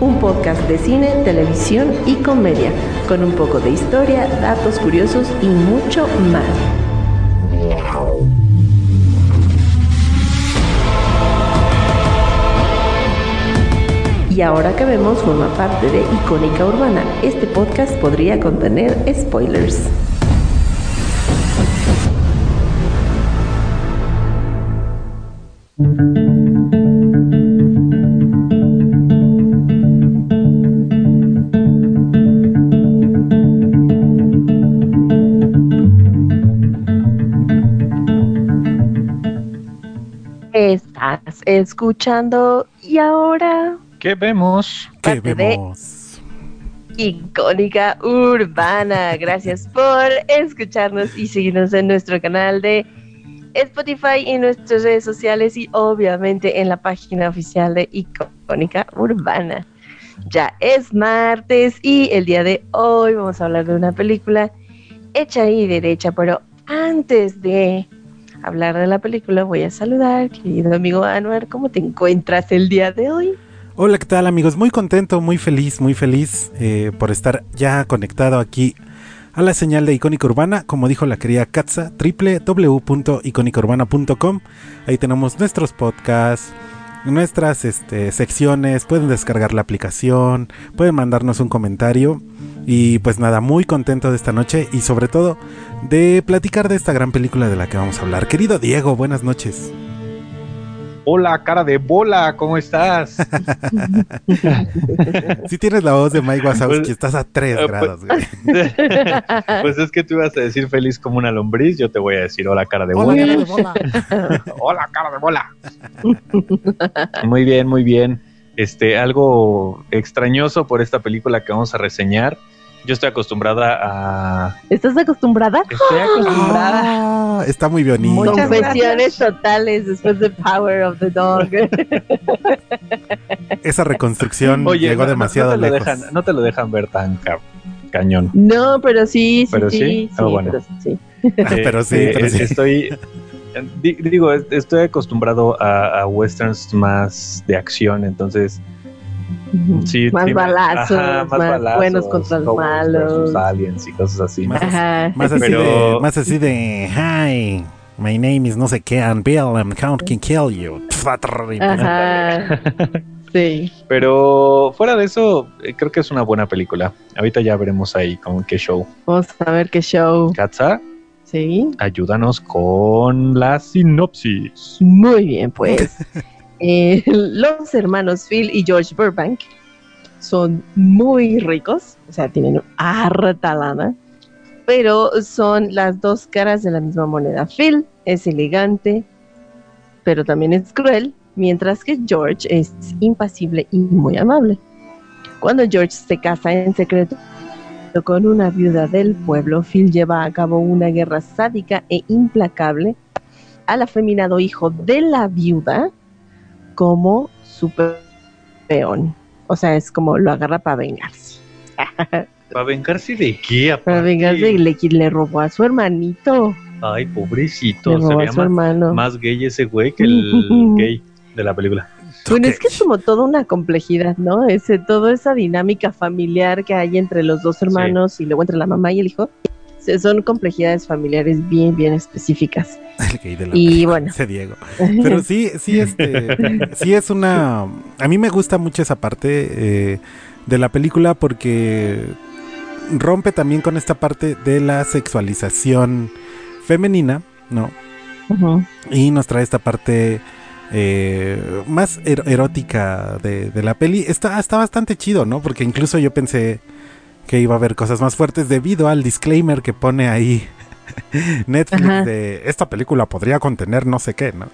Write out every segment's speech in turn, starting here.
Un podcast de cine, televisión y comedia, con un poco de historia, datos curiosos y mucho más. Y ahora que vemos forma parte de Icónica Urbana, este podcast podría contener spoilers. Escuchando y ahora ¿Qué vemos? ¿Qué vemos? Icónica Urbana. Gracias por escucharnos y seguirnos en nuestro canal de Spotify y en nuestras redes sociales y obviamente en la página oficial de Icónica Urbana. Ya es martes y el día de hoy vamos a hablar de una película hecha y derecha, pero antes de hablar de la película voy a saludar, querido amigo Anuar, ¿cómo te encuentras el día de hoy? Hola, ¿qué tal amigos? Muy contento, muy feliz, muy feliz eh, por estar ya conectado aquí a la señal de Icónica Urbana, como dijo la querida Katza, www.icónicaurbana.com. Ahí tenemos nuestros podcasts, nuestras este, secciones, pueden descargar la aplicación, pueden mandarnos un comentario. Y pues nada, muy contento de esta noche y sobre todo de platicar de esta gran película de la que vamos a hablar. Querido Diego, buenas noches. Hola, cara de bola, ¿cómo estás? Si tienes la voz de Mike Wazowski, Pues, estás a 3 eh, grados. güey. pues es que tú ibas a decir feliz como una lombriz, yo te voy a decir hola, cara de Hola, bola. cara de bola. Hola, cara de bola. muy bien, muy bien. Este, algo extrañoso por esta película que vamos a reseñar. Yo estoy acostumbrada a. ¿Estás acostumbrada? Estoy acostumbrada. Ah, está muy bonito. Muchas Confesiones totales después de Power of the Dog. Esa reconstrucción Oye, llegó no- demasiado no te lo lejos. dejan, no te lo dejan ver tan ca- cañón. No, pero sí, sí, ¿Pero sí, sí? sí, Ah, bueno. pero sí. Pero sí, Eh, pero sí. Estoy. di- Digo, est- estoy acostumbrado a, a westerns más de acción, entonces sí. más sí balazos, ajá, más buenos contra los malos. aliens y cosas así. Más- Ajá. Más así, Pero- de, más así de, hi, my name is no sé qué, and Bill, and Count can kill you. Ajá. Sí. Pero fuera de eso, eh, creo que es una buena película. Ahorita ya veremos ahí con qué show. Vamos a ver qué show. Katza, Sí. ayúdanos con la sinopsis. Muy bien, pues. Eh, los hermanos Phil y George Burbank son muy ricos, o sea, tienen harta pero son las dos caras de la misma moneda. Phil es elegante, pero también es cruel, mientras que George es impasible y muy amable. Cuando George se casa en secreto con una viuda del pueblo, Phil lleva a cabo una guerra sádica e implacable al afeminado hijo de la viuda como su pe- peón. O sea, es como lo agarra para vengarse. ¿Para vengarse de qué? Para vengarse y le, le robó a su hermanito. Ay, pobrecito. Le Se robó veía a su más, hermano. más gay ese güey que el gay de la película. Bueno, es que es como toda una complejidad, ¿no? Ese, toda esa dinámica familiar que hay entre los dos hermanos y luego entre la mamá y el hijo. Se- Son complejidades familiares bien, bien específicas. El gay de la Y bueno. ese Diego. Pero sí, sí, este, sí es una... A mí me gusta mucho esa parte eh, de la película porque rompe también con esta parte de la sexualización femenina, ¿no? Y nos trae esta parte eh, más er- erótica de, de la peli. Está, está bastante chido, ¿no? Porque incluso yo pensé que iba a haber cosas más fuertes debido al disclaimer que pone ahí Netflix Ajá. de esta película podría contener no sé qué, ¿no?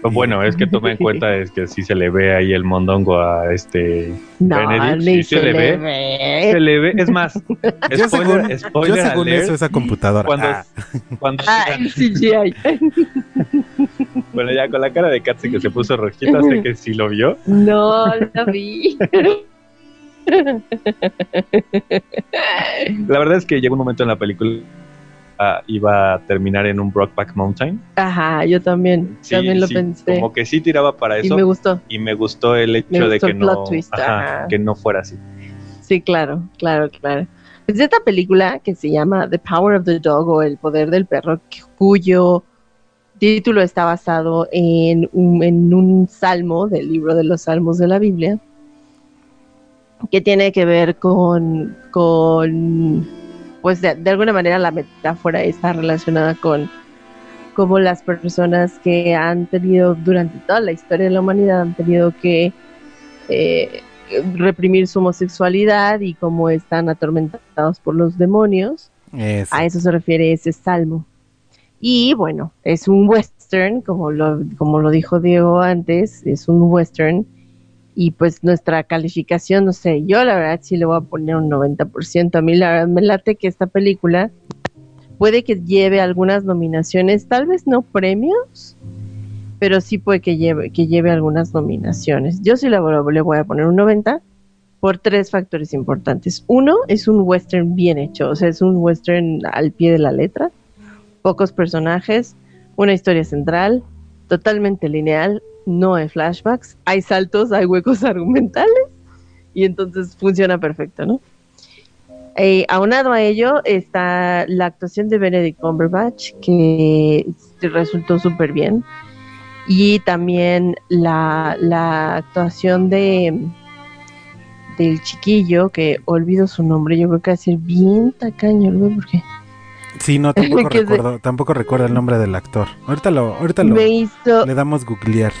Bueno, es que tome en cuenta es que si se le ve ahí el mondongo a este No, Benedict, ni sí se, le ve. Se le ve, es más, Yo según, spoiler, yo spoiler según alert, eso, esa computadora. cuando, Ah, cuando Ah, el CGI. bueno ya con la cara de Katzy que se puso rojita, sé que sí lo vio. No, lo vi. La verdad es que llegó un momento en la película ah, iba a terminar en un Brockback Mountain. Ajá, yo también, Sí, también lo sí, pensé. Como que sí tiraba para Y eso. me gustó. y me gustó el hecho de que no, plot twist, ajá, ajá. que no fuera así. Sí, claro, claro, claro. Es esta película que se llama The Power of the Dog o El Poder del Perro, cuyo título está basado en un, en un salmo del libro de los salmos de la Biblia, que tiene que ver con, con pues de, de alguna manera la metáfora está relacionada con cómo las personas que han tenido durante toda la historia de la humanidad han tenido que eh, reprimir su homosexualidad y cómo están atormentados por los demonios. eso. A eso se refiere ese salmo. Y bueno, es un western, como lo, como lo dijo Diego antes, es un western. Y pues nuestra calificación, no sé, yo la verdad sí le voy a poner un 90%. A mí la verdad me late que esta película puede que lleve algunas nominaciones, tal vez no premios, pero sí puede que lleve, que lleve algunas nominaciones. Yo sí le, le voy a poner un 90 por tres factores importantes. Uno, es un western bien hecho, o sea, es un western al pie de la letra, pocos personajes, una historia central, totalmente lineal, no hay flashbacks, hay saltos, hay huecos argumentales y entonces funciona perfecto, ¿no? Eh, aunado a ello está la actuación de Benedict Cumberbatch, que resultó súper bien. Y también la, la actuación de del chiquillo, que olvido su nombre, yo creo que va a ser bien tacaño, ¿no? porque Sí, no, tampoco se- recuerdo, tampoco recuerdo el nombre del actor. Ahorita lo, ahorita lo, me hizo, le damos googlear.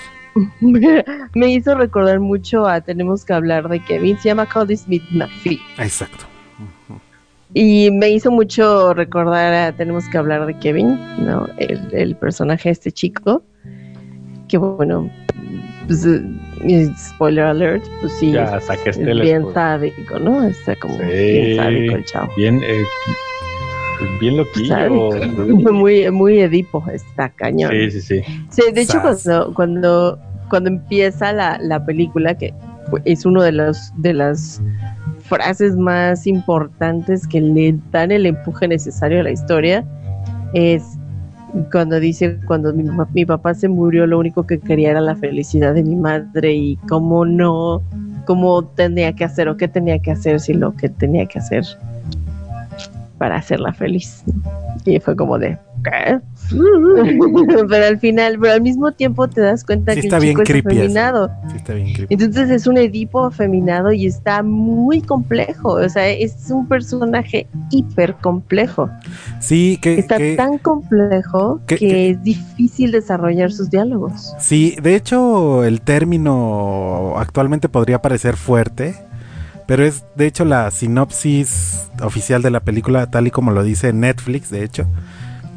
me hizo recordar mucho a Tenemos que hablar de Kevin, se llama Cody Smith McPhee. Exacto. Y me hizo mucho recordar a Tenemos que hablar de Kevin, ¿no? El, el personaje de este chico. Que bueno, pues, eh, spoiler alert, pues sí, Ya es, este bien spoiler. sádico, ¿no? Está como Sí. bien sádico el chavo. Bien, eh, bien loquillo. Muy, muy Edipo, está cañón. Sí, sí, sí. Sí, de hecho, Sas. cuando, cuando, cuando empieza la, la película, que es uno de los de las frases más importantes que le dan el empuje necesario a la historia, es cuando dice, cuando mi, mi papá se murió, lo único que quería era la felicidad de mi madre y cómo no, cómo tenía que hacer o qué tenía que hacer si lo que tenía que hacer para hacerla feliz. Y fue como de, ¿qué? pero al final, pero al mismo tiempo te das cuenta Sí que está el bien es afeminado. Sí, está bien creepy. Entonces es un Edipo afeminado y está muy complejo. O sea, es un personaje hiper complejo. Sí, que, Está que- tan complejo que- que, que- es difícil desarrollar sus diálogos. sí, de hecho el término actualmente podría parecer fuerte, pero es de hecho la sinopsis oficial de la película tal y como lo dice Netflix, de hecho.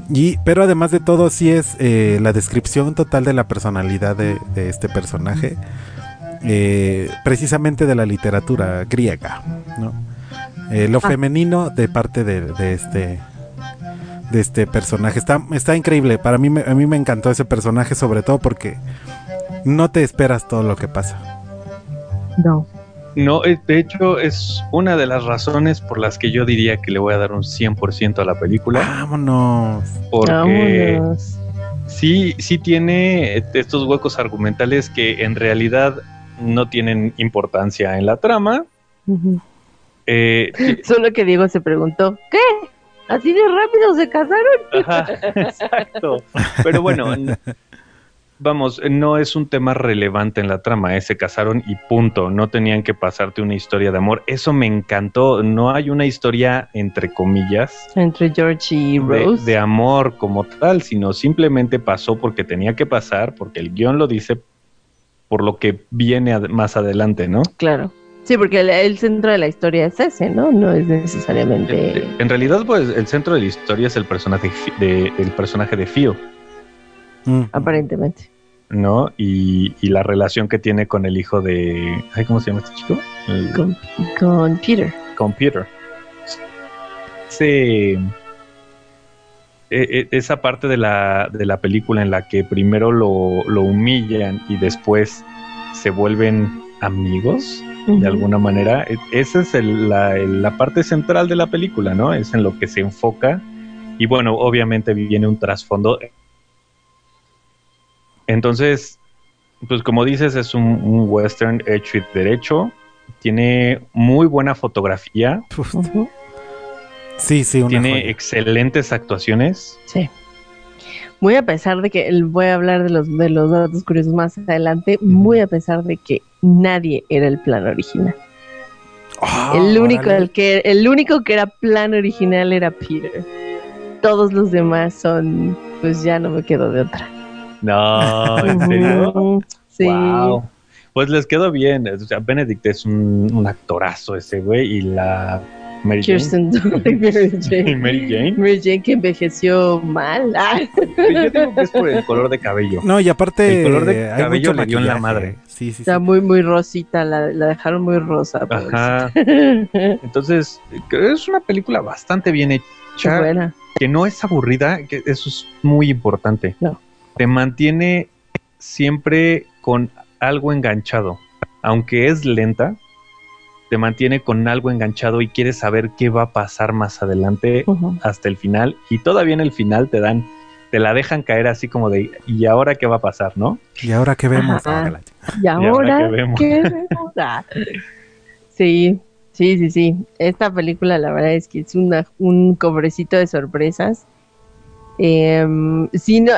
Y, pero además de todo, sí es eh, la descripción total de la personalidad de, de este personaje, eh, precisamente de la literatura griega, ¿no? Eh, lo Ah. femenino de parte de, de este de este personaje está, está increíble. Para mí, me- a mí me encantó ese personaje, sobre todo porque no te esperas todo lo que pasa. No. No, eh, de hecho es una de las razones por las que yo diría que le voy a dar un 100% a la película. Vámonos. Porque Vámonos. sí, sí tiene estos huecos argumentales que en realidad no tienen importancia en la trama. Eh, Solo que Diego se preguntó, ¿qué? ¿Así de rápido se casaron? Ajá, exacto. Pero bueno, vamos, no es un tema relevante en la trama, eh, se casaron y punto, no tenían que pasarte una historia de amor. Eso me encantó, no hay una historia entre comillas Entre George y Rose. de amor como tal, sino simplemente pasó porque tenía que pasar, porque el guion lo dice por lo que viene ad- más adelante, ¿no? Claro. Sí, porque el, el centro de la historia es ese, ¿no? No es necesariamente... En realidad, pues, el centro de la historia es el personaje de, el personaje de Phil. Mm. Aparentemente. ¿no? Y, y la relación que tiene con el hijo de... ay, ¿Cómo se llama este chico? El- Con, con Peter. con Peter. Ese- e- e- esa parte de la, de la película en la que primero lo, lo humillan y después se vuelven amigos de alguna manera, e- esa es el- la, la parte central de la película, ¿no? Es en lo que se enfoca y bueno, obviamente viene un trasfondo. Entonces, pues como dices, es un, un western hecho y derecho, tiene muy buena fotografía, sí, sí, una tiene joya. excelentes actuaciones. Sí. Muy a pesar de que voy a hablar de los, de los datos curiosos más adelante, muy a pesar de que nadie era el plan original. Ah, el único el que el único que era plan original era Peter. Todos los demás son, pues ya no me quedo de otra. No, ¿en serio? Sí. Wow. Pues les quedó bien. O sea, Benedict es un, un actorazo ese güey y la Mary Jane. Kirsten Dunst y Mary Jane. Mary Jane. Mary Jane que envejeció mal. Ah, Yo digo que es por el color de cabello. No, y aparte El color de cabello le dio en la madre. Sí, sí, sí. está muy, muy rosita. La, la dejaron muy rosa. Ajá. pobrecita. Entonces, creo que es una película bastante bien hecha, buena. que no es aburrida, que eso es muy importante. No. Te mantiene siempre con algo enganchado. Aunque es lenta, te mantiene con algo enganchado y quieres saber qué va a pasar más adelante hasta el final. Y todavía en el final te dan, te la dejan caer así como de, ¿y ahora qué va a pasar, no? ¿Y ahora qué vemos? Ah, Y ahora ahora, qué vemos? ¿qué vemos? Ah. Sí, sí, sí, sí. Esta película, la verdad es que es una, un cobrecito de sorpresas. Em, si no,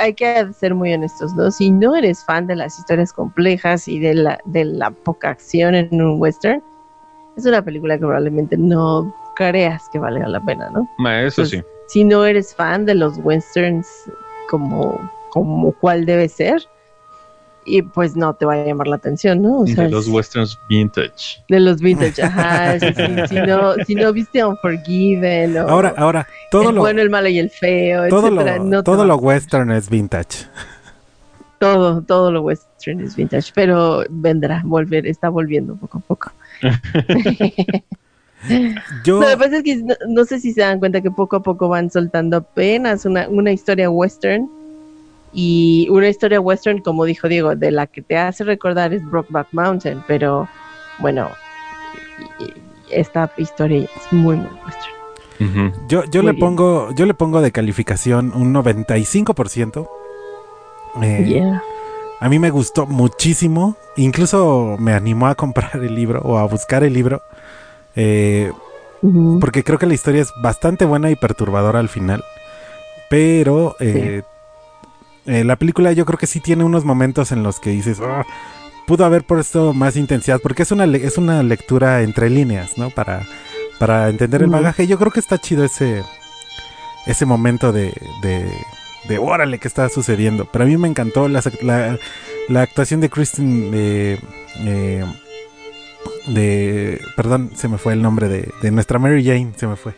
hay que ser muy honestos, ¿no? Si no eres fan de las historias complejas y de la, de la poca acción en un western, es una película que probablemente no creas que valga la pena, ¿no? Eso sí. si no eres fan de los westerns como, como cuál debe ser, y pues no te va a llamar la atención, ¿no? O sea, de los es- westerns vintage. de los vintage, ajá. sí, sí, si, no, si no viste Unforgiven o Ahora, ahora, todo el lo, bueno, el malo y el feo, todo etcétera, lo, no todo lo western es vintage. todo, todo lo western es vintage, pero vendrá, volver, está volviendo poco a poco. Yo, Lo que pasa es que no, no sé si se dan cuenta que poco a poco van soltando apenas una, una historia western. Y una historia western, como dijo Diego, de la que te hace recordar es Brokeback Mountain, pero bueno, esta historia es muy, muy western. Yo, yo Muy le bien. pongo, yo le pongo de calificación un 95%. Eh, Yeah. A mí me gustó muchísimo. Incluso me animó a comprar el libro o a buscar el libro. eh, porque creo que la historia es bastante buena y perturbadora al final. Pero eh, eh, la película yo creo que sí tiene unos momentos en los que dices, "Ah, pudo haber puesto más intensidad. Porque es una, le- es una lectura entre líneas, ¿no? Para, para entender el bagaje. Yo creo que está chido ese, ese momento de, de, de órale, ¿qué está sucediendo? Pero a mí me encantó act- la, la actuación de Kristen. eh, eh, de. Perdón, se me fue el nombre de, de nuestra Mary Jane, se me fue.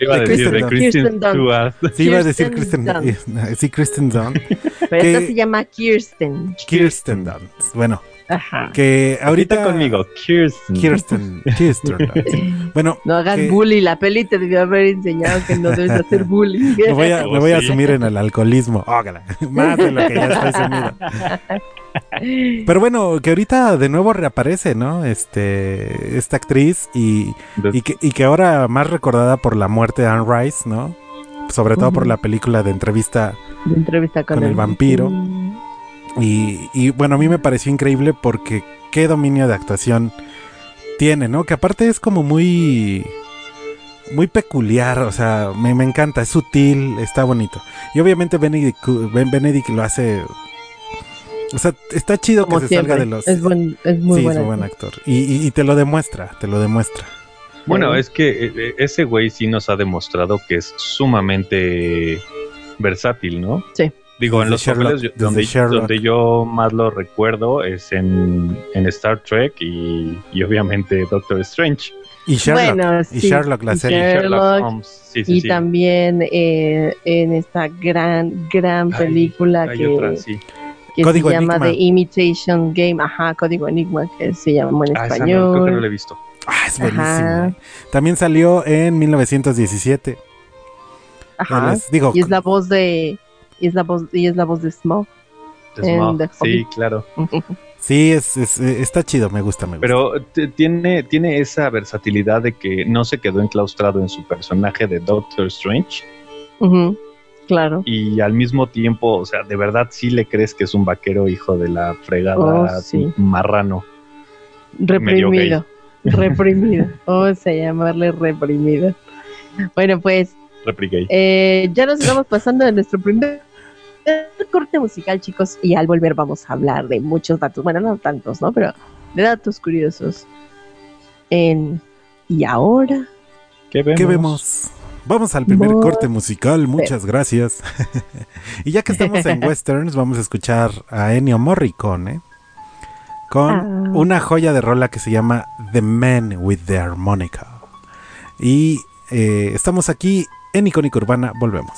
Iba a De decir de Kristen. Stewart. Sí, iba a decir Kirsten Kristen. Dunst. Sí, Kristen Dunst. Pero esta se llama Kirsten. Kirsten Dunst. Bueno, Ajá. que Ahorita conmigo, Kirsten. Kirsten. Kirsten Dunst. Bueno, No hagas que- bully, la peli te debió haber enseñado que no debes hacer bullying. me voy a, me voy a sí. asumir en el alcoholismo. Ógala. Más de lo que ya estoy sumido. Pero bueno, que ahorita de nuevo reaparece, ¿no? Este, esta actriz y, que, y que ahora más recordada por la muerte de Anne Rice, ¿no? Sobre todo por la película de entrevista. De entrevista con, Con el vampiro. Y, y, bueno, a mí me pareció increíble porque qué dominio de actuación tiene, ¿no? Que aparte es como muy... Muy peculiar, o sea, me, me encanta, es sutil, está bonito. Y obviamente Benedict, Benedict lo hace... O sea, está chido Como que se siempre. salga de los... Es, buen, es muy sí, es un buen actor. Y, y- y te lo demuestra, te lo demuestra. Bueno, es que eh, eh, ese güey sí nos ha demostrado que es sumamente versátil, ¿no? Sí. Digo, en los Sherlock- papeles yo- donde, yo más lo recuerdo es en, en Star Trek y, y obviamente Doctor Strange. Y Sherlock, Bueno, y sí, Sherlock, la y serie. Sherlock, Holmes. Sí, sí, y sí. también eh, en esta gran, gran película Hay que otra, sí. Que Código se llama Enigma. The Imitation Game, ajá, Código Enigma, que se llama en Ah, esa no, español. creo que no la he visto. Ah, es buenísimo. Ajá. También salió en 1917. Ajá. Les digo, Y es la voz de y es la voz y es la voz de The Sí, claro. sí, es, es- eh, está chido, me gusta, me gusta. Pero tiene, tiene esa versatilidad de que no se quedó enclaustrado en su personaje de Doctor Strange Ujú, Claro. y al mismo tiempo, o sea, de verdad sí le crees que es un vaquero hijo de la fregada Oh, sí. marrano. Reprimido. Reprimido. Vamos a llamarle reprimido. Bueno, pues eh, ya nos estamos pasando de nuestro primer corte musical, chicos, y al volver vamos a hablar de muchos datos. Bueno, no tantos, ¿no? Pero de datos curiosos. En y ahora ¿Qué vemos? ¿Qué vemos? Vamos al primer corte musical, muchas gracias. y ya que estamos en westerns, vamos a escuchar a Ennio Morricone con Ah. una joya de rola que se llama The Man with the Harmonica. Y eh, estamos aquí en Icónica Urbana, volvemos.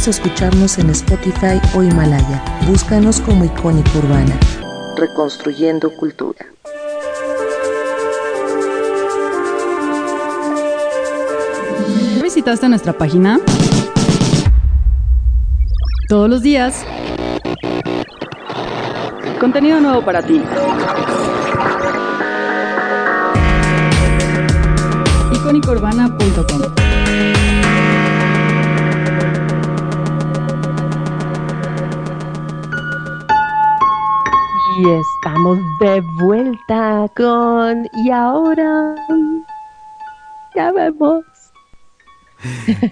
Olvides escucharnos en Spotify o Himalaya. Búscanos como Icónica Urbana. Reconstruyendo Cultura. ¿Ya ¿Visitaste nuestra página? Todos los días. Contenido nuevo para ti. icónicaurbana.com Y estamos de vuelta con y ahora ya vemos.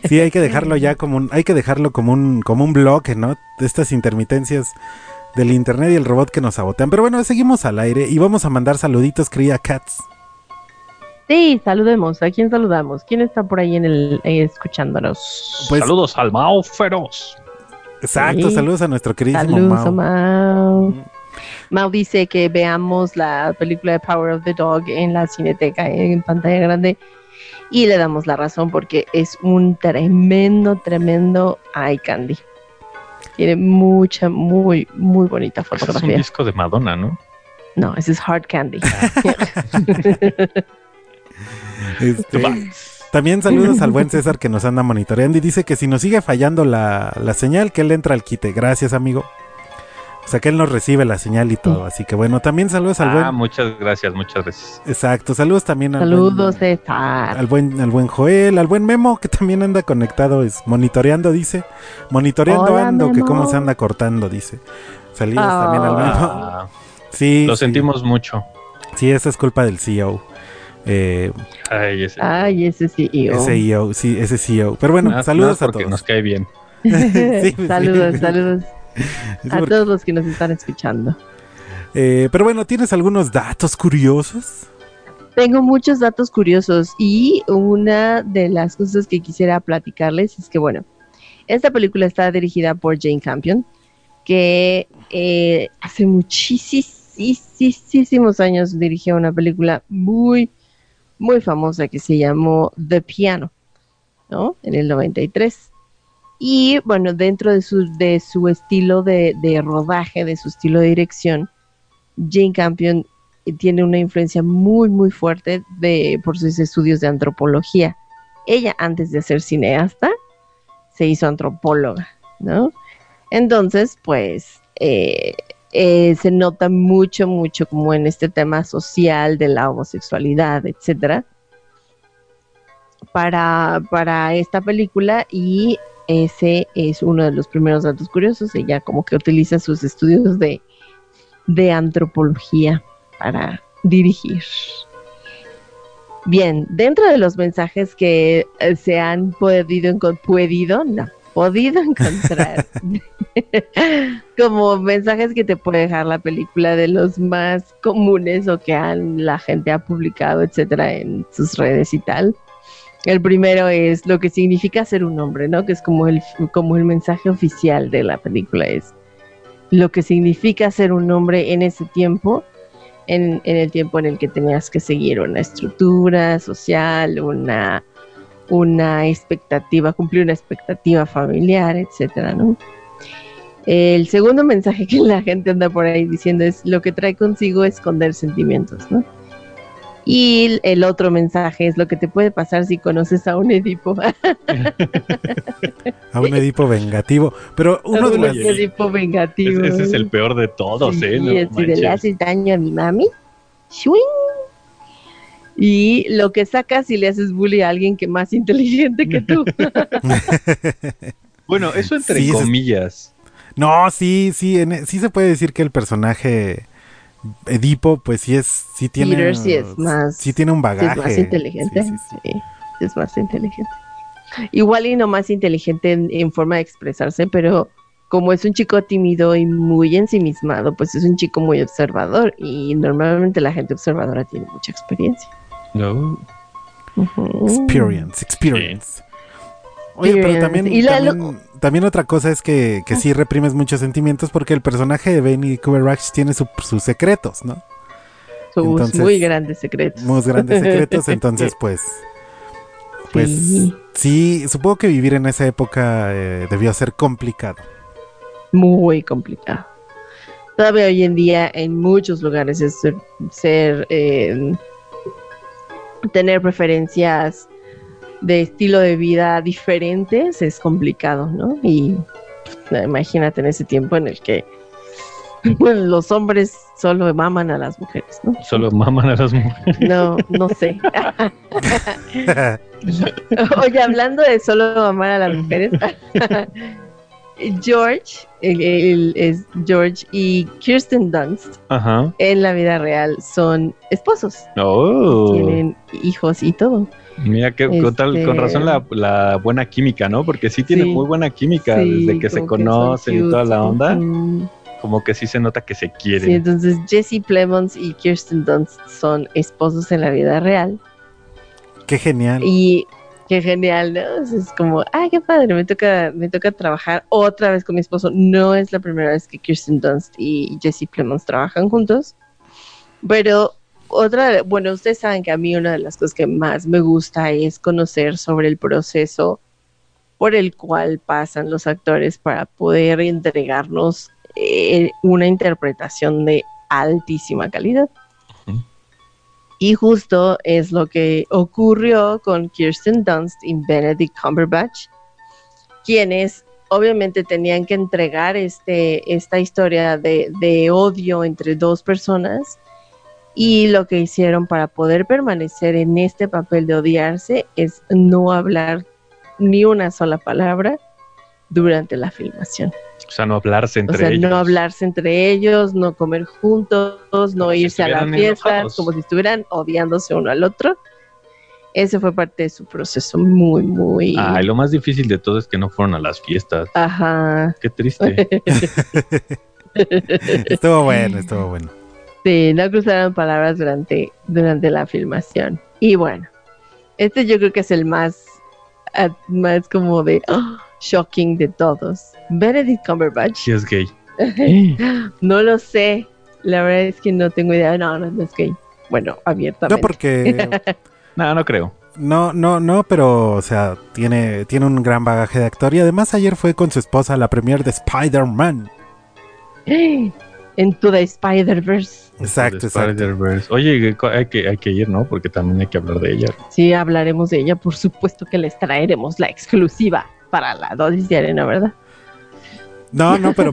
Sí, hay que dejarlo ya como un, hay que dejarlo como un, como un bloque, ¿no? De estas intermitencias del internet y el robot que nos sabotean. Pero bueno, seguimos al aire y vamos a mandar saluditos, cría Cats. Sí, saludemos. ¿A quién saludamos? ¿Quién está por ahí en el eh, escuchándonos? Pues- Saludos al Mao Feroz. Exacto, Sí. saludos a nuestro queridísimo Saludos, Mau. Mau. Dice que veamos la película de Power of the Dog en la cineteca en pantalla grande y le damos la razón porque es un tremendo, tremendo eye candy. Tiene mucha, muy, muy bonita Ese es un fotografía. disco de Madonna, ¿no? No, ese es hard candy. Este, también saludos al buen César que nos anda monitoreando y dice que si nos sigue fallando la, la señal, que él entra al quite. Gracias, amigo. O sea, que él nos recibe la señal y todo. Así que bueno, también saludos al Ah, buen... muchas gracias, muchas gracias. Exacto, saludos también al Saludos, buen, César. al buen, al buen Joel, al buen Memo, que también anda conectado, es monitoreando, dice. Monitoreando Hola, ando, que cómo se anda cortando, dice. Saludos también al Memo. Ah, Sí, lo sí. sentimos mucho. Sí, esa es culpa del CEO. Eh, Ay, ese. Ay, ese sí. ese CEO, sí, ese CEO. Pero bueno, saludos a porque todos. nos cae bien. Sí, pues, saludos, sí. saludos Sí, a todos los que nos están escuchando. Eh, pero bueno, ¿tienes algunos datos curiosos? Tengo muchos datos curiosos y una de las cosas que quisiera platicarles es que, bueno, esta película está dirigida por Jane Campion, que eh, hace muchísimos años dirigió una película muy, muy famosa que se llamó The Piano, ¿no? En el 93. Y bueno, dentro de su, de su estilo de, de rodaje, de su estilo de dirección, Jane Campion tiene una influencia muy, muy fuerte de, por sus estudios de antropología. Ella, antes de ser cineasta, se hizo antropóloga, ¿no? Entonces, pues, eh, eh, se nota mucho, mucho como en este tema social de la homosexualidad, etcétera, para, para esta película y ese es uno de los primeros datos curiosos. Ella como que utiliza sus estudios de, de antropología para dirigir. Bien, dentro de los mensajes que eh, se han podido, podido, no, podido encontrar como mensajes que te puede dejar la película de los más comunes o que la gente ha publicado, etcétera, en sus redes y tal. El primero es lo que significa ser un hombre, ¿no? Que es como el, como el mensaje oficial de la película, es lo que significa ser un hombre en ese tiempo, en, en el tiempo en el que tenías que seguir una estructura social, una, una expectativa, cumplir una expectativa familiar, etcétera, ¿no? El segundo mensaje que la gente anda por ahí diciendo es lo que trae consigo esconder sentimientos, ¿no? Y el otro mensaje es lo que te puede pasar si conoces a un Edipo. A un Edipo vengativo. Pero uno de los... Edipo vengativo. Ese, ese es el peor de todos, Sí, ¿eh? No así de, le haces daño a mi mami. ¡Shuing! Y lo que sacas si le haces bullying a alguien que más inteligente que tú. Bueno, eso entre Sí, comillas. No, sí, sí, en- sí se puede decir que el personaje Edipo, pues sí es, sí tiene, Peter sí es más- sí tiene un Sí, bagaje. es más inteligente. Sí, sí, sí. sí, es más inteligente. Igual y no más inteligente en, en forma de expresarse, pero como es un chico tímido y muy ensimismado, pues es un chico muy observador y normalmente la gente observadora tiene mucha experiencia. No. Experience, experience. Oye, pero también, Y la- también, también otra cosa es que, que sí reprimes muchos sentimientos porque el personaje de Benny Cumberbatch tiene su- sus secretos, ¿no? Sus Entonces, muy grandes secretos. Muy grandes secretos, entonces pues... Pues Sí. sí, supongo que vivir en esa época eh, debió ser complicado. muy complicado. Todavía hoy en día en muchos lugares es ser, ser, eh, tener preferencias de estilo de vida diferentes es complicado, ¿no? Y pues, imagínate en ese tiempo en el que los hombres solo maman a las mujeres, ¿no? Solo maman a las mujeres. No, no sé. Oye, hablando de solo amar a las mujeres, George, el- el- es George y Kirsten Dunst Ajá. en la vida real son esposos, Oh. tienen hijos y todo. Mira, que con, tal- con Este- razón la, la buena química, ¿no? Porque sí tiene Sí. muy buena química Sí, desde que se conocen y toda la onda. Como que sí se nota que se Sí, quieren. entonces Jesse Plemons y Kirsten Dunst son esposos en la vida real. Qué genial. Y qué genial, ¿no? Es como, ay, qué padre, me toca, me toca trabajar otra vez con mi esposo. No es la primera vez que Kirsten Dunst y Jesse Plemons trabajan juntos. Pero otra, bueno, ustedes saben que a mí una de las cosas que más me gusta es conocer sobre el proceso por el cual pasan los actores para poder entregarnos eh, una interpretación de altísima calidad. Y justo es lo que ocurrió con Kirsten Dunst y Benedict Cumberbatch, quienes obviamente tenían que entregar este, esta historia de, de odio entre dos personas y lo que hicieron para poder permanecer en este papel de odiarse es no hablar ni una sola palabra durante la filmación. O sea, no hablarse O entre sea, ellos. no hablarse entre ellos, no comer juntos, no Como si irse a la estuvieran fiesta, enojados. como si estuvieran odiándose uno al otro. Ese fue parte de su proceso muy, muy... Ay, lo más difícil de todo es que no fueron a las fiestas. Ajá. Qué triste. Estuvo bueno, estuvo bueno. Sí, no cruzaron palabras durante, durante la filmación. Y bueno, este yo creo que es el más, ah, más como de ah, shocking de todos. Benedict Cumberbatch. Sí es gay. no lo sé. La verdad es que no tengo idea. No, no, no es gay. Bueno, abiertamente. No, porque. No, no creo. No, no, no, pero, o sea, tiene, tiene un gran bagaje de actor. Y además, ayer fue con su esposa a la premier de Spider-Man. Into the Spider-Verse. Exacto, De exacto. Spider-Verse. Oye, hay que, hay que ir, ¿no? Porque también hay que hablar de ella. Sí, hablaremos de ella. Por supuesto que les traeremos la exclusiva para la dosis de arena, ¿verdad? No, no, pero,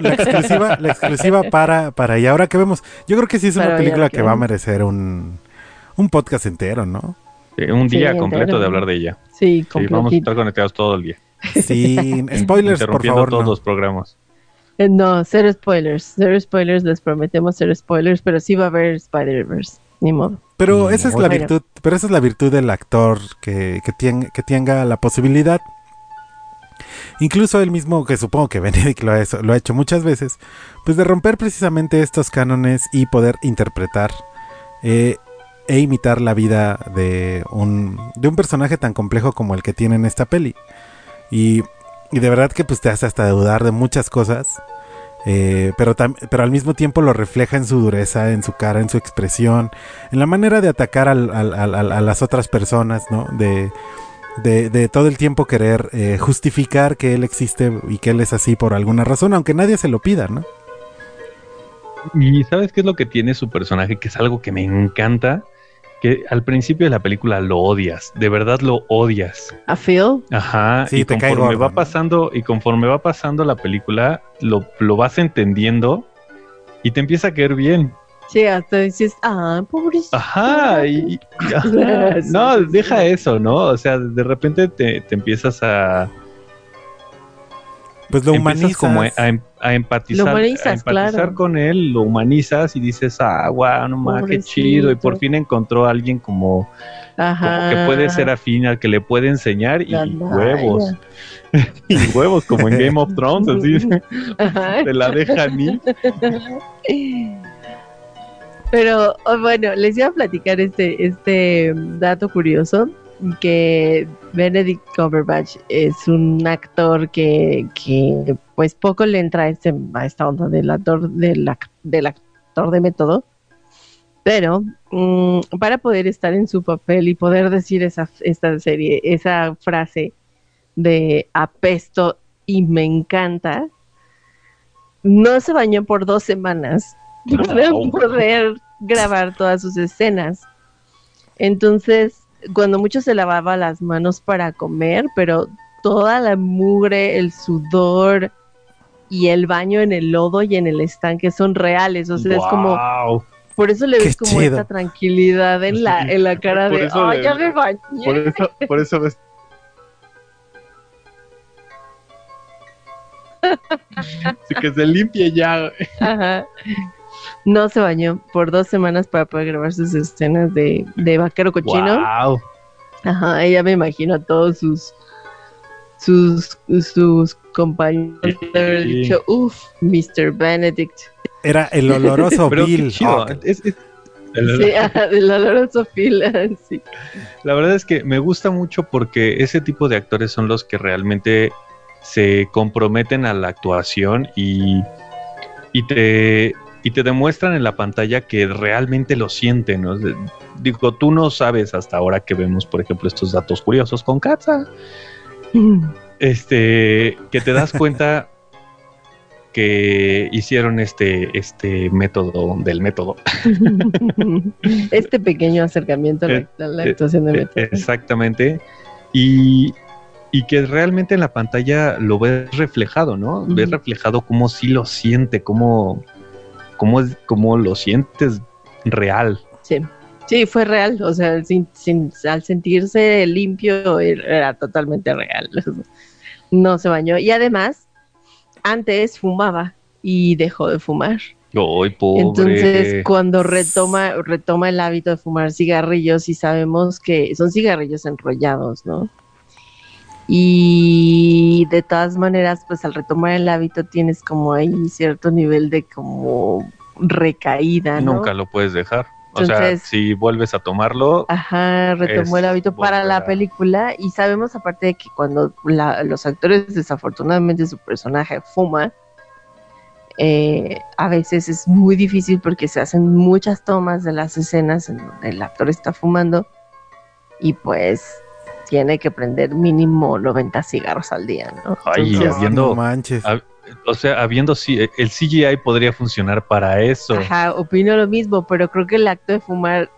la exclusiva, la exclusiva para, para y ahora que vemos, yo creo que sí es una película que que va a merecer un, un podcast entero, ¿no? Sí, un Sí, día entero. completo de hablar de ella. Sí, Sí, vamos a estar conectados todo el día. Sin spoilers, por favor. todos no. los programas. Eh, No, cero spoilers. Cero spoilers, les prometemos cero spoilers, pero sí va a haber Spider-Verse. Ni modo. Pero Mm, esa es la bueno. virtud, pero esa es la virtud del actor que, que, tien- que tenga la posibilidad. Incluso él mismo, que supongo que Benedict lo ha, hecho- lo ha hecho muchas veces, pues de romper precisamente estos cánones y poder interpretar eh, e imitar la vida de un, de un personaje tan complejo como el que tiene en esta peli. Y, y de verdad que pues te hace hasta dudar de muchas cosas. eh, pero, pero al mismo tiempo lo refleja en su dureza, en su cara, en su expresión, en la manera de atacar al- a las otras personas, ¿no? De, de, de todo el tiempo querer eh, justificar que él existe y que él es así por alguna razón, aunque nadie se lo pida, ¿no? Y ¿sabes qué es lo que tiene su personaje? Que es algo que me encanta. Que al principio de la película lo odias. De verdad lo odias. A Phil, Ajá. Sí, y te cae conforme gordo, va ¿no? pasando, y conforme va pasando la película, lo, lo vas entendiendo y te empieza a caer bien. sí, hasta dices, ah, pobrecito. Ajá. Y, y- ajá. No, deja eso, ¿no? O sea, de repente te, te empiezas a. Pues lo humanizas. como a, em- a empatizar, Lo humanizas, a empatizar claro. con él, lo humanizas y dices, ah, wow, no más, qué chido. Y por fin encontró a alguien como, Ajá. como que puede ser afín al que le puede enseñar y, huevos. y huevos, como en Game of Thrones, así te la dejan ir. Pero oh, bueno, les iba a platicar este, este dato curioso, que Benedict Cumberbatch es un actor que, que pues poco le entra a, este, a esta onda del actor, del, del actor de método, pero mm, para poder estar en su papel y poder decir esa, esta serie, esa frase de apesto y me encanta, no se bañó por dos semanas para Wow. poder grabar todas sus escenas. Entonces, cuando mucho se lavaba las manos para comer, pero toda la mugre, el sudor y el baño en el lodo y en el estanque son reales. O sea, es como, Wow. por eso le Qué ves como chido. esta tranquilidad en la, en la cara Por de, oh, le- ya me bañé. Por eso, por eso ves. Así que se limpie ya. Ajá. No se bañó por dos semanas para poder grabar sus escenas de, de vaquero cochino. Wow. Ajá, ella me imagino a todos sus sus sus compañeros Sí. dicho, uff, Mr. Benedict. Era el oloroso Pero qué Bill. chido. Oh, Es- es- el- Sí, el oloroso Phil, sí. La verdad es que me gusta mucho porque ese tipo de actores son los que realmente se comprometen a la actuación y, y te y te demuestran en la pantalla que realmente lo sienten. ¿no? Digo, tú no sabes hasta ahora que vemos, por ejemplo, estos datos curiosos con Katza, este, que te das cuenta que hicieron este, este método del método. Este pequeño acercamiento a la, Eh, a la eh, actuación de Eh, Beto. Exactamente. Y, y que realmente en la pantalla lo ves reflejado, ¿no? Ves reflejado cómo sí lo siente, cómo, cómo, es, cómo lo sientes real. Sí. Sí, fue real, o sea, sin, sin- al sentirse limpio era totalmente real. No se bañó. Y además, antes fumaba y dejó de fumar. ¡Ay, pobre! Entonces, cuando retoma, retoma el hábito de fumar cigarrillos, y sabemos que son cigarrillos enrollados, ¿no? Y de todas maneras, pues al retomar el hábito tienes como ahí cierto nivel de como recaída, ¿no? Nunca lo puedes dejar. O sea, si vuelves a tomarlo, Ajá, retomó el hábito para la película y sabemos aparte de que cuando la- los actores desafortunadamente su personaje fuma, eh, a veces es muy difícil porque se hacen muchas tomas de las escenas en donde el actor está fumando y pues tiene que prender mínimo 90 cigarros al día, ¿no? Ay, Entonces, habiendo- no manches. o sea, habiendo si el CGI podría funcionar para eso. Ajá, opino lo mismo, pero creo que el acto de fumar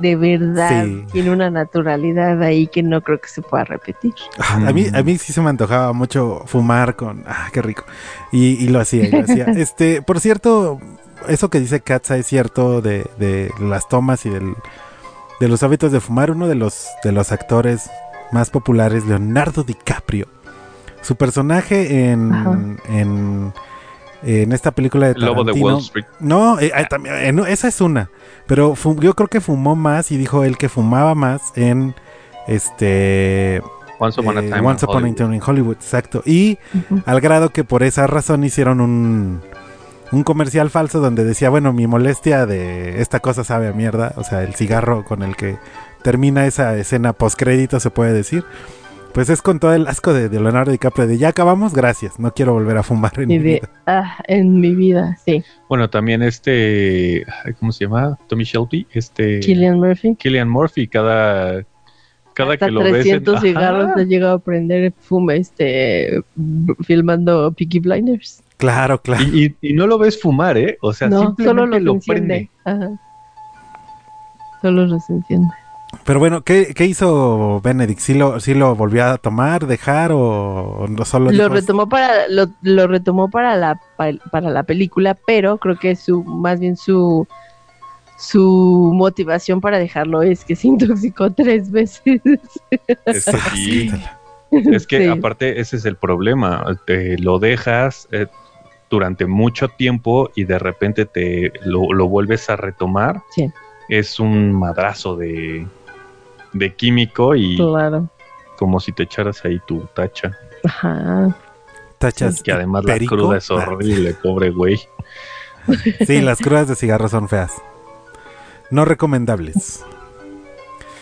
de verdad Sí. tiene una naturalidad ahí que no creo que se pueda repetir. Ah, A mí, a mí sí se me antojaba mucho fumar con. Ah, qué rico. Y, y lo hacía, y lo hacía. Este, por cierto, eso que dice Katza es cierto de, de las tomas y del, de los hábitos de fumar. Uno de los, de los actores más populares, Leonardo DiCaprio. Su personaje en, en, en esta película de El lobo de Tarantino. Wall Street. No, eh, también, eh, no, esa es una. Pero yo creo que fumó más y dijo él que fumaba más en este Once Upon a eh, Time. in Once Upon a Hollywood. Time in Hollywood, exacto. Y al grado que por esa razón hicieron un, un comercial falso donde decía, bueno, mi molestia de esta cosa sabe a mierda, o sea, el cigarro con el que termina esa escena postcrédito, se puede decir. Pues es con todo el asco de, de Leonardo DiCaprio de ya acabamos, gracias, no quiero volver a fumar en Y mi de, vida. ah, en mi vida, sí. Bueno, también este, ¿cómo se llama? Tommy Shelby, este Killian Murphy. Killian Murphy, cada, cada Hasta que lo ves. en- 300 cigarros ha llegado a prender fume este filmando Peaky Blinders. Claro, claro. Y, y- y no lo ves fumar, ¿eh? O sea, no, solo simplemente los lo enciende. prende. Ajá. Solo los enciende. Pero bueno, ¿qué, qué hizo Benedict? ¿Sí lo, ¿Sí lo volvió a tomar, dejar o, o no solo Lo retomó para lo, lo retomó para la pa- para la película, pero creo que su más bien su su motivación para dejarlo es que se intoxicó tres veces. Es que sí. Es que Sí. aparte ese es el problema. Te lo dejas eh, durante mucho tiempo y de repente te lo, lo vuelves a retomar. Sí. Es un madrazo de, de químico y Claro. como si te echaras ahí tu tacha. Ajá. tachas? Que además perico? la cruda es horrible, pobre güey. Sí, las crudas de cigarro son feas. No recomendables.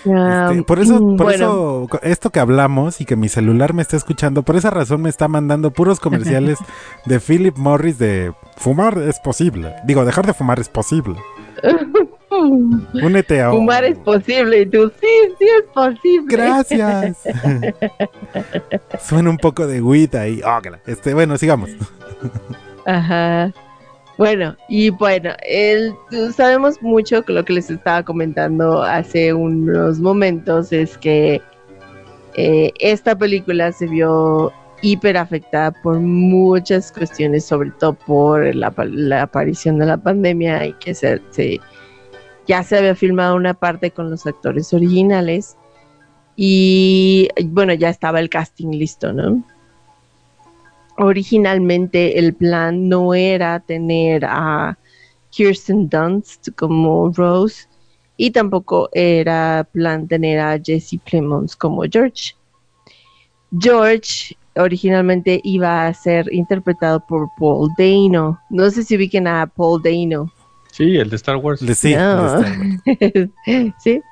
Este, por eso, mm, por bueno, eso, esto que hablamos y que mi celular me está escuchando, por esa razón me está mandando puros comerciales de Philip Morris de fumar es posible. Digo, dejar de fumar es posible. Únete a. Fumar es posible y tú, sí, sí es posible. Gracias. Suena un poco de weed ahí. Ógala. Este, bueno, sigamos. Ajá. Bueno, y bueno, el, sabemos mucho que lo que les estaba comentando hace unos momentos es que eh, esta película se vio hiper afectada por muchas cuestiones, sobre todo por la aparición de la pandemia y que se, se- ya se había filmado una parte con los actores originales y bueno, ya estaba el casting listo, ¿no? originalmente el plan no era tener a Kirsten Dunst como Rose y tampoco era plan tener a Jesse Plemons como George. George originalmente iba a ser interpretado por Paul Dano. No sé si ubiquen a Paul Dano. Sí, el de Star Wars. Sí, No. de Star Wars. ¿Sí?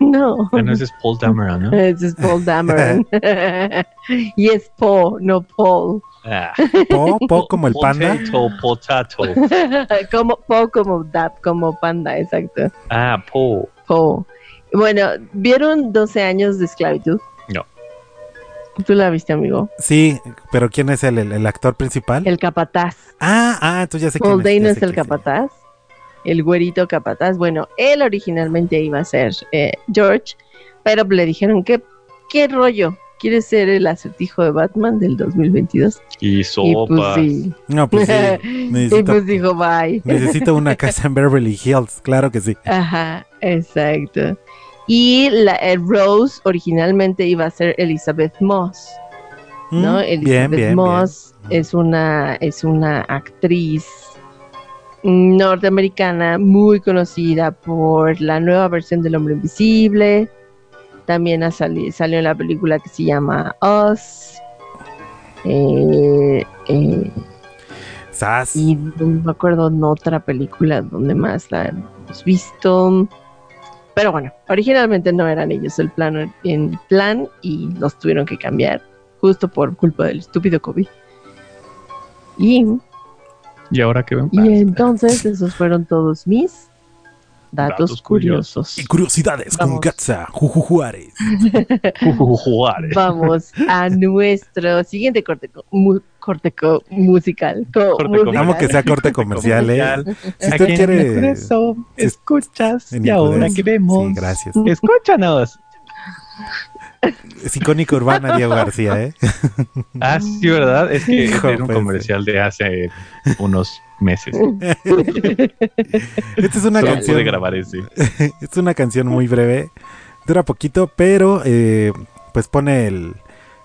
No. No, ese es Paul Dameron, ¿no? Ese es Paul Dameron. y es Paul, no Paul. Ah, Po, Po como el panda. Potato, potato. como Paul como Dap, como panda, exacto. Ah, Po. Paul. Bueno, ¿vieron 12 años de esclavitud? No. ¿Tú la viste, amigo? Sí, pero ¿quién es el, el- el actor principal? El capataz. Ah, ah, tú ya sé quién Paul es. ya Dano es el quién capataz. El güerito capataz. Bueno, él originalmente iba a ser eh, George, pero le dijeron que, ¿qué rollo? ¿Quieres ser el acertijo de Batman del 2022? Y Y pues sopa. sí. No, pues sí. y pues dijo bye. necesito una casa en Beverly Hills, claro que sí. Ajá, exacto. Y la eh, Rose originalmente iba a ser Elizabeth Moss, ¿no? Mm, Elizabeth bien, bien, Moss bien. es una es una actriz norteamericana muy conocida por la nueva versión del Hombre Invisible. También ha sali- salió en la película que se llama Us. Eh, eh, Sas. y no me acuerdo en otra película donde más la hemos visto. Pero bueno, originalmente no eran ellos el plan, en plan y los tuvieron que cambiar justo por culpa del estúpido COVID. Y, ¿Y ahora qué ven? y entonces esos fueron todos mis datos, Datos curiosos. curiosos. Y curiosidades con Vamos. Gatsa, Juju Juárez. Juárez. Vamos a nuestro siguiente corte, co- mu- corte co- musical. Amo que sea corte comercial, ¿eh? Comercial. Si usted quiere. Escuchas en y ahora que vemos. Sí, gracias. Escúchanos. Es icónica urbana, Diego García, ¿eh? Ah, sí, ¿verdad? Es que Hijo, era un pues, comercial de hace unos meses. Esta es una Solo canción. pude grabar ese. es una canción muy breve. Dura poquito, pero eh, pues pone el,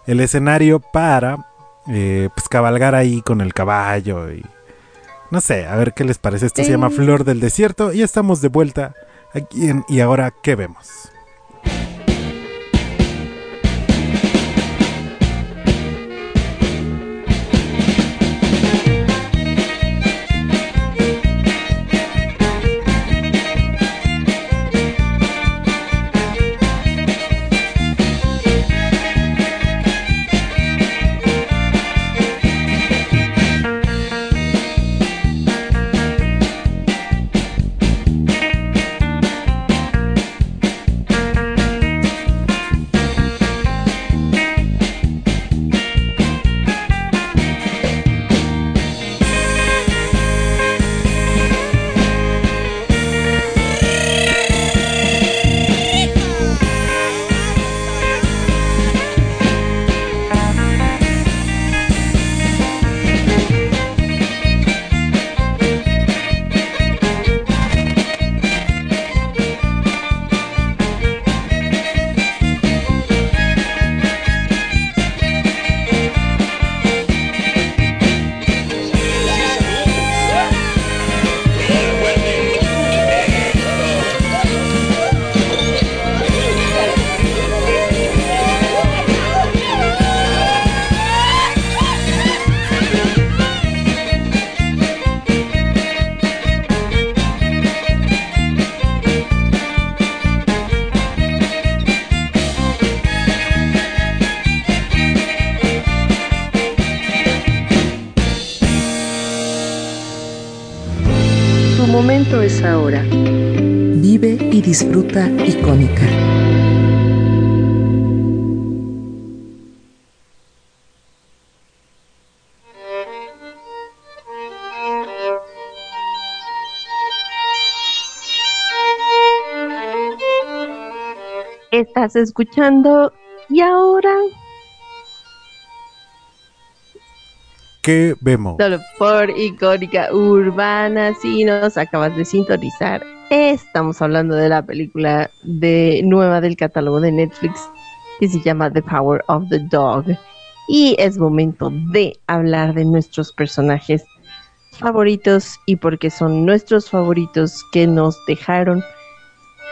el escenario para eh, pues cabalgar ahí con el caballo y no sé, a ver qué les parece. Esto se llama. Flor del Desierto y estamos de vuelta aquí en Y ahora qué vemos. Icónica. Estás escuchando y ahora ¿Qué vemos? solo por icónica urbana si nos acabas de sintonizar estamos hablando de la película de nueva del catálogo de Netflix que se llama The Power of the Dog Y es momento de hablar de nuestros personajes favoritos y porque son nuestros favoritos que nos dejaron,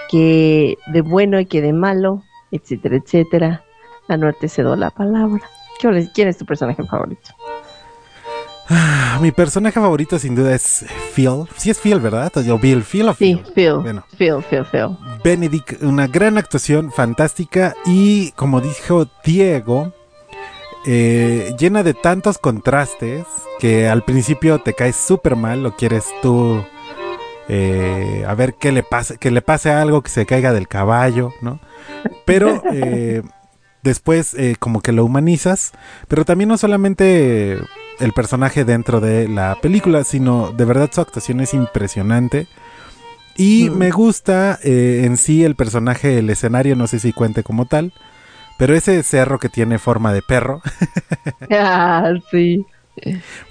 que de bueno y que de malo, etcétera, etcétera. La te cedo la palabra. ¿Quién es tu personaje favorito? Ah, mi personaje favorito sin duda es Phil. Sí es Phil, ¿verdad? O Bill, Phil o Phil. Sí, Phil. Bueno, Phil, Phil, Phil. Benedict, una gran actuación, fantástica y como dijo Diego, eh, llena de tantos contrastes que al principio te caes súper mal, lo quieres tú eh, a ver qué le pasa, que le pase algo, que se caiga del caballo, ¿no? Pero eh, después como que lo humanizas, pero también no solamente el personaje dentro de la película, sino de verdad su actuación es impresionante. Y mm. me gusta eh, en sí el personaje, el escenario, no sé si cuente como tal, pero ese cerro que tiene forma de perro. ah, sí.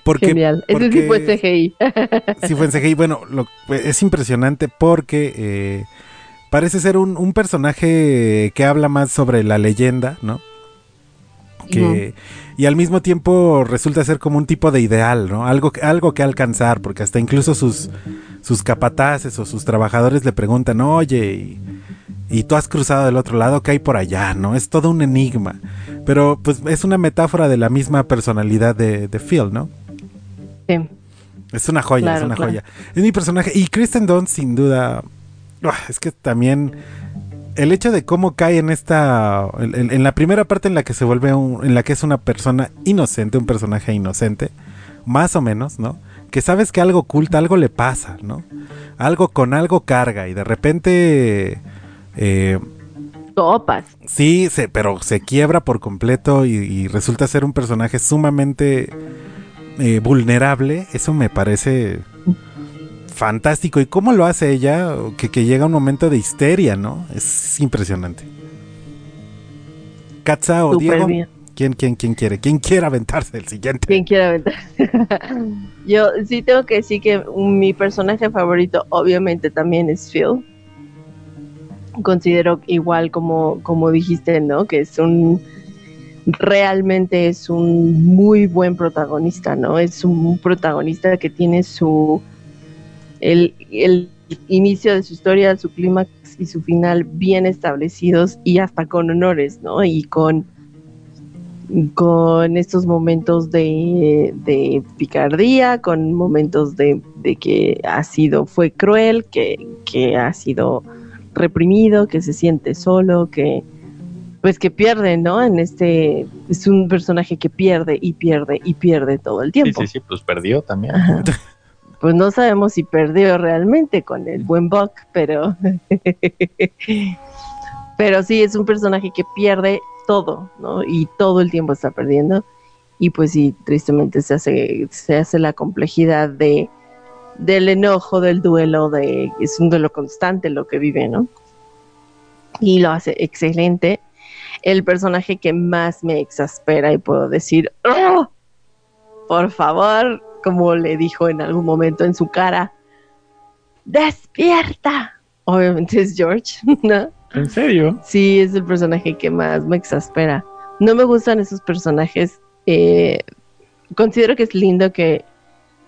Porque, Genial. Ese sí fue CGI. sí fue en CGI. Bueno, es impresionante porque eh, parece ser un, un, personaje que habla más sobre la leyenda, ¿no? Que, y al mismo tiempo resulta ser como un tipo de ideal, ¿no? Algo, algo que alcanzar, porque hasta incluso sus, sus capataces o sus trabajadores le preguntan, oye, y, tú has cruzado del otro lado, ¿qué hay por allá? ¿No? Es todo un enigma. Pero pues es una metáfora de la misma personalidad de, Phil, ¿no? Sí. Es una joya, es una joya. Es mi personaje. Y Kristen Dunst, sin duda, es que también el hecho de cómo cae en esta en, la primera parte en la que se vuelve un, en la que es una persona inocente un personaje inocente más o menos no que sabes que algo oculta algo le pasa no algo con algo carga y de repente eh, Topas. sí se, pero se quiebra por completo y, resulta ser un personaje sumamente eh, vulnerable. Eso me parece fantástico. ¿Y cómo lo hace ella? Que, que llega un momento de histeria, ¿no? Es impresionante. Katza o Diego. ¿Quién, quién, quién quiere? ¿Quién quiere aventarse el siguiente? ¿Quién quiere aventarse? Yo sí tengo que decir que mi personaje favorito obviamente también es Phil. Considero igual como, como dijiste, ¿no? Que es un realmente es un muy buen protagonista, ¿no? Es un protagonista que tiene su el, inicio de su historia, su clímax y su final bien establecidos y hasta con honores, ¿no? Y con, con estos momentos de, picardía, con momentos de, que ha sido, fue cruel, que, que ha sido reprimido, que se siente solo, que pues que pierde, ¿no? En este es un personaje que pierde y pierde y pierde todo el tiempo. Sí, sí, sí, pues perdió también. pues no sabemos si perdió realmente con el buen Buck, pero pero sí es un personaje que pierde todo, ¿no? Y todo el tiempo está perdiendo y pues sí, tristemente se hace se hace la complejidad de del enojo, del duelo, de es un duelo constante lo que vive, ¿no? Y lo hace excelente. El personaje que más me exaspera y puedo decir, ¡Oh! por favor, como le dijo en algún momento en su cara, despierta. Obviamente es George, ¿no? ¿En serio? Sí, es el personaje que más me exaspera. No me gustan esos personajes. Eh, considero que es lindo que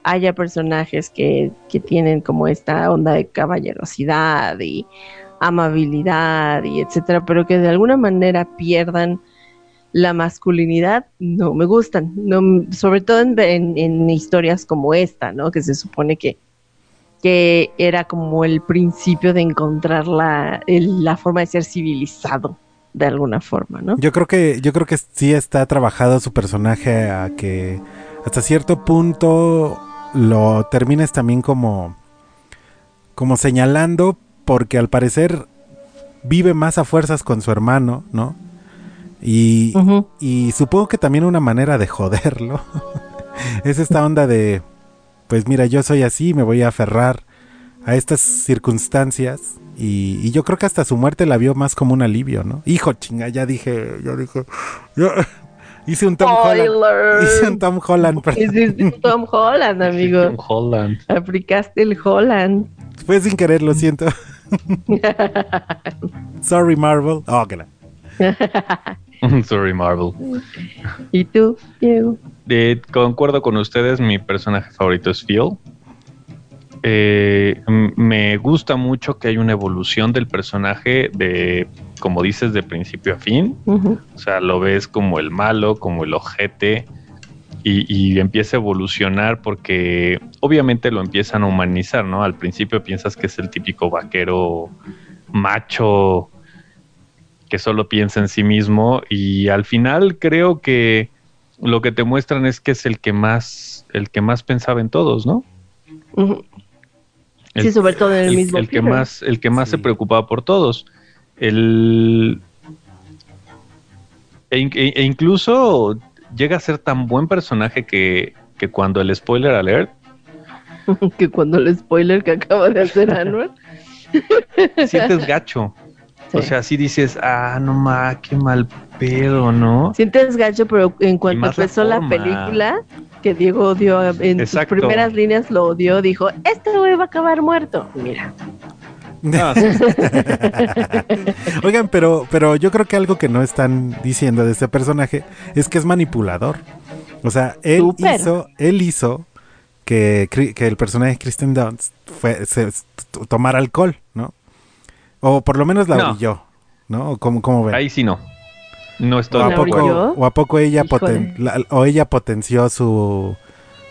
haya personajes que, que tienen como esta onda de caballerosidad y amabilidad y etcétera, pero que de alguna manera pierdan la masculinidad no me gustan, sobre todo en, historias como esta, ¿no? Que se supone que, que era como el principio de encontrar la, la forma de ser civilizado de alguna forma, ¿no? Yo creo que, yo creo que sí está trabajado su personaje a que hasta cierto punto lo termines también como, como señalando, porque al parecer vive más a fuerzas con su hermano, ¿no? Y, supongo que también una manera de joderlo es esta onda de, pues mira, yo soy así, me voy a aferrar a estas circunstancias. Y, yo creo que hasta su muerte la vio más como un alivio, ¿no? Hijo chinga, ya dije, ya dije, hice un Tom Holland. Hice un Tom Holland. Hiciste un Tom Holland, amigo. Tom Holland. Aplicaste el Holland. Fue sin querer, lo siento. Sorry, Marvel. Oh, que Sorry, Marvel. ¿Y tú, Diego? Concuerdo con ustedes, mi personaje favorito es Phil. Eh, me gusta mucho que hay una evolución del personaje de, como dices, de principio a fin. O sea, lo ves como el malo, como el ojete, y, y empieza a evolucionar porque obviamente lo empiezan a humanizar, ¿no? Al principio piensas que es el típico vaquero macho que solo piensa en sí mismo y al final creo que lo que te muestran es que es el que más el que más pensaba en todos, ¿no? El- Sí, sobre todo en el, el, mismo el que más el que más se preocupaba por todos. El e, e- e incluso llega a ser tan buen personaje que, que cuando el spoiler alert que cuando el spoiler que acaba de hacer Anwar. sientes gacho o sea sí dices ah no ma qué mal pedo no Sientes gacho, pero en cuanto la empezó la, película, que Diego odió en Exacto. sus primeras líneas, lo odió, dijo, este güey va a acabar muerto. Mira. Ah, sí, Oigan, pero, pero yo creo que algo que no están diciendo de este personaje es que es manipulador. O sea, él hizo, él hizo que, el personaje de Kristen Dunst fue, se, tomara alcohol, ¿no? O por lo menos la No. orilló, ¿no? ¿O ¿Cómo, cómo ven? ahí sí no no estoy o, de a o a poco ella poten- la- o ella potenció su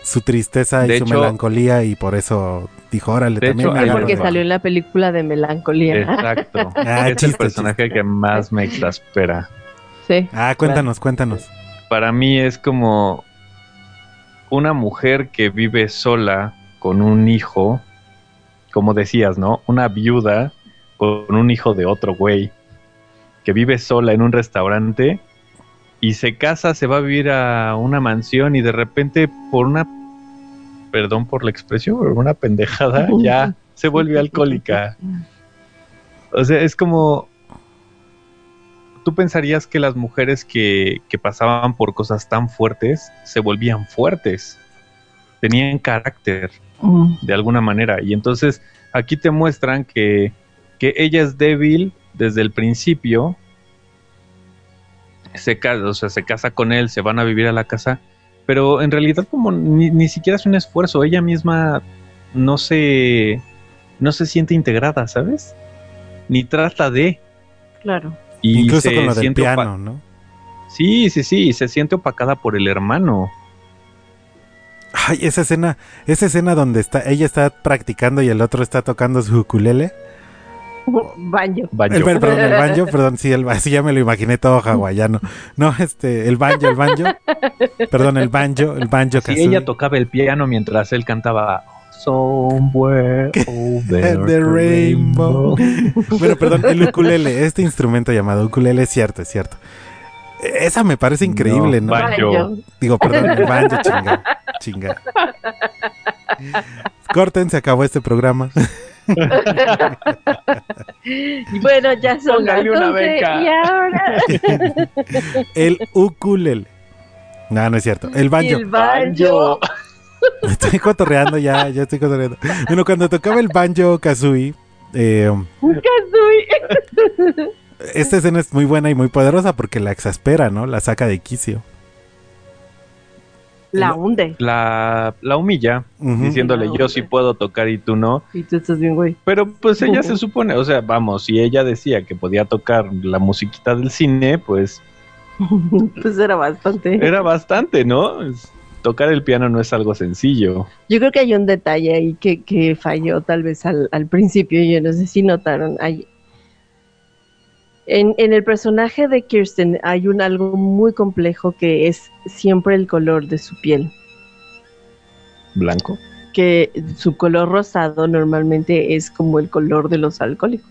su tristeza y De su hecho- melancolía y por eso dijo, órale, De también hecho, me Porque algo. de-". salió en la película de Melancolía. exacto Ah, es el chiste, personaje que más me exaspera Sí. Ah, cuéntanos, cuéntanos. para mí es como una mujer que vive sola con un hijo, como decías, ¿no? Una viuda con un hijo de otro güey, que vive sola en un restaurante y se casa, se va a vivir a una mansión y de repente por una, perdón por la expresión, por una pendejada, ya se vuelve alcohólica. O sea, es como. Tú pensarías que las mujeres que, que pasaban por cosas tan fuertes se volvían fuertes. Tenían carácter Mm. de alguna manera. Y entonces aquí te muestran que, que ella es débil desde el principio. Se casa, o sea, se casa con él, se van a vivir a la casa. Pero en realidad como ni, ni siquiera es un esfuerzo. Ella misma no se, no se siente integrada, ¿sabes? Ni trata de. Claro. Y Incluso se con lo del piano, ¿no? Sí, sí, sí, y se siente opacada por el hermano. Ay, esa escena, esa escena donde está, ella está practicando y el otro está tocando su ukulele. Baño. Banjo. El, perdón, el banjo, perdón, sí, el, sí, ya me lo imaginé todo hawaiano. No, este, el banjo, el banjo. Perdón, el banjo, el banjo Sí, kazooie. ella tocaba el piano mientras él cantaba Somewhere over The rainbow. Bueno, perdón, el ukulele, este instrumento llamado ukulele es cierto, es cierto. Esa me parece increíble, ¿no? No, Banjo. Baño. Digo, perdón, el banjo, chinga, chinga. Corten, se acabó este programa. Y bueno, ya son las Póngale una 12 beca. y ahora El ukulele. No, no es cierto. El banjo. el banjo. Estoy cotorreando ya, ya estoy cotorreando. Bueno, cuando tocaba el banjo kazooie, eh, Kazooie. esta escena es muy buena y muy poderosa porque la exaspera, ¿no? La saca de quicio. La hunde. La, la humilla, diciéndole yo sí puedo tocar y tú no. Y tú estás bien, güey. Pero pues ella se supone, o sea, vamos, si ella decía que podía tocar la musiquita del cine, pues Pues era bastante. era bastante, ¿no? Es- Tocar el piano no es algo sencillo. Yo creo que hay un detalle ahí que, que falló tal vez al, al principio. Yo no sé si notaron. Hay, en, en el personaje de Kirsten hay un algo muy complejo que es siempre el color de su piel. Blanco. Que su color rosado normalmente es como el color de los alcohólicos.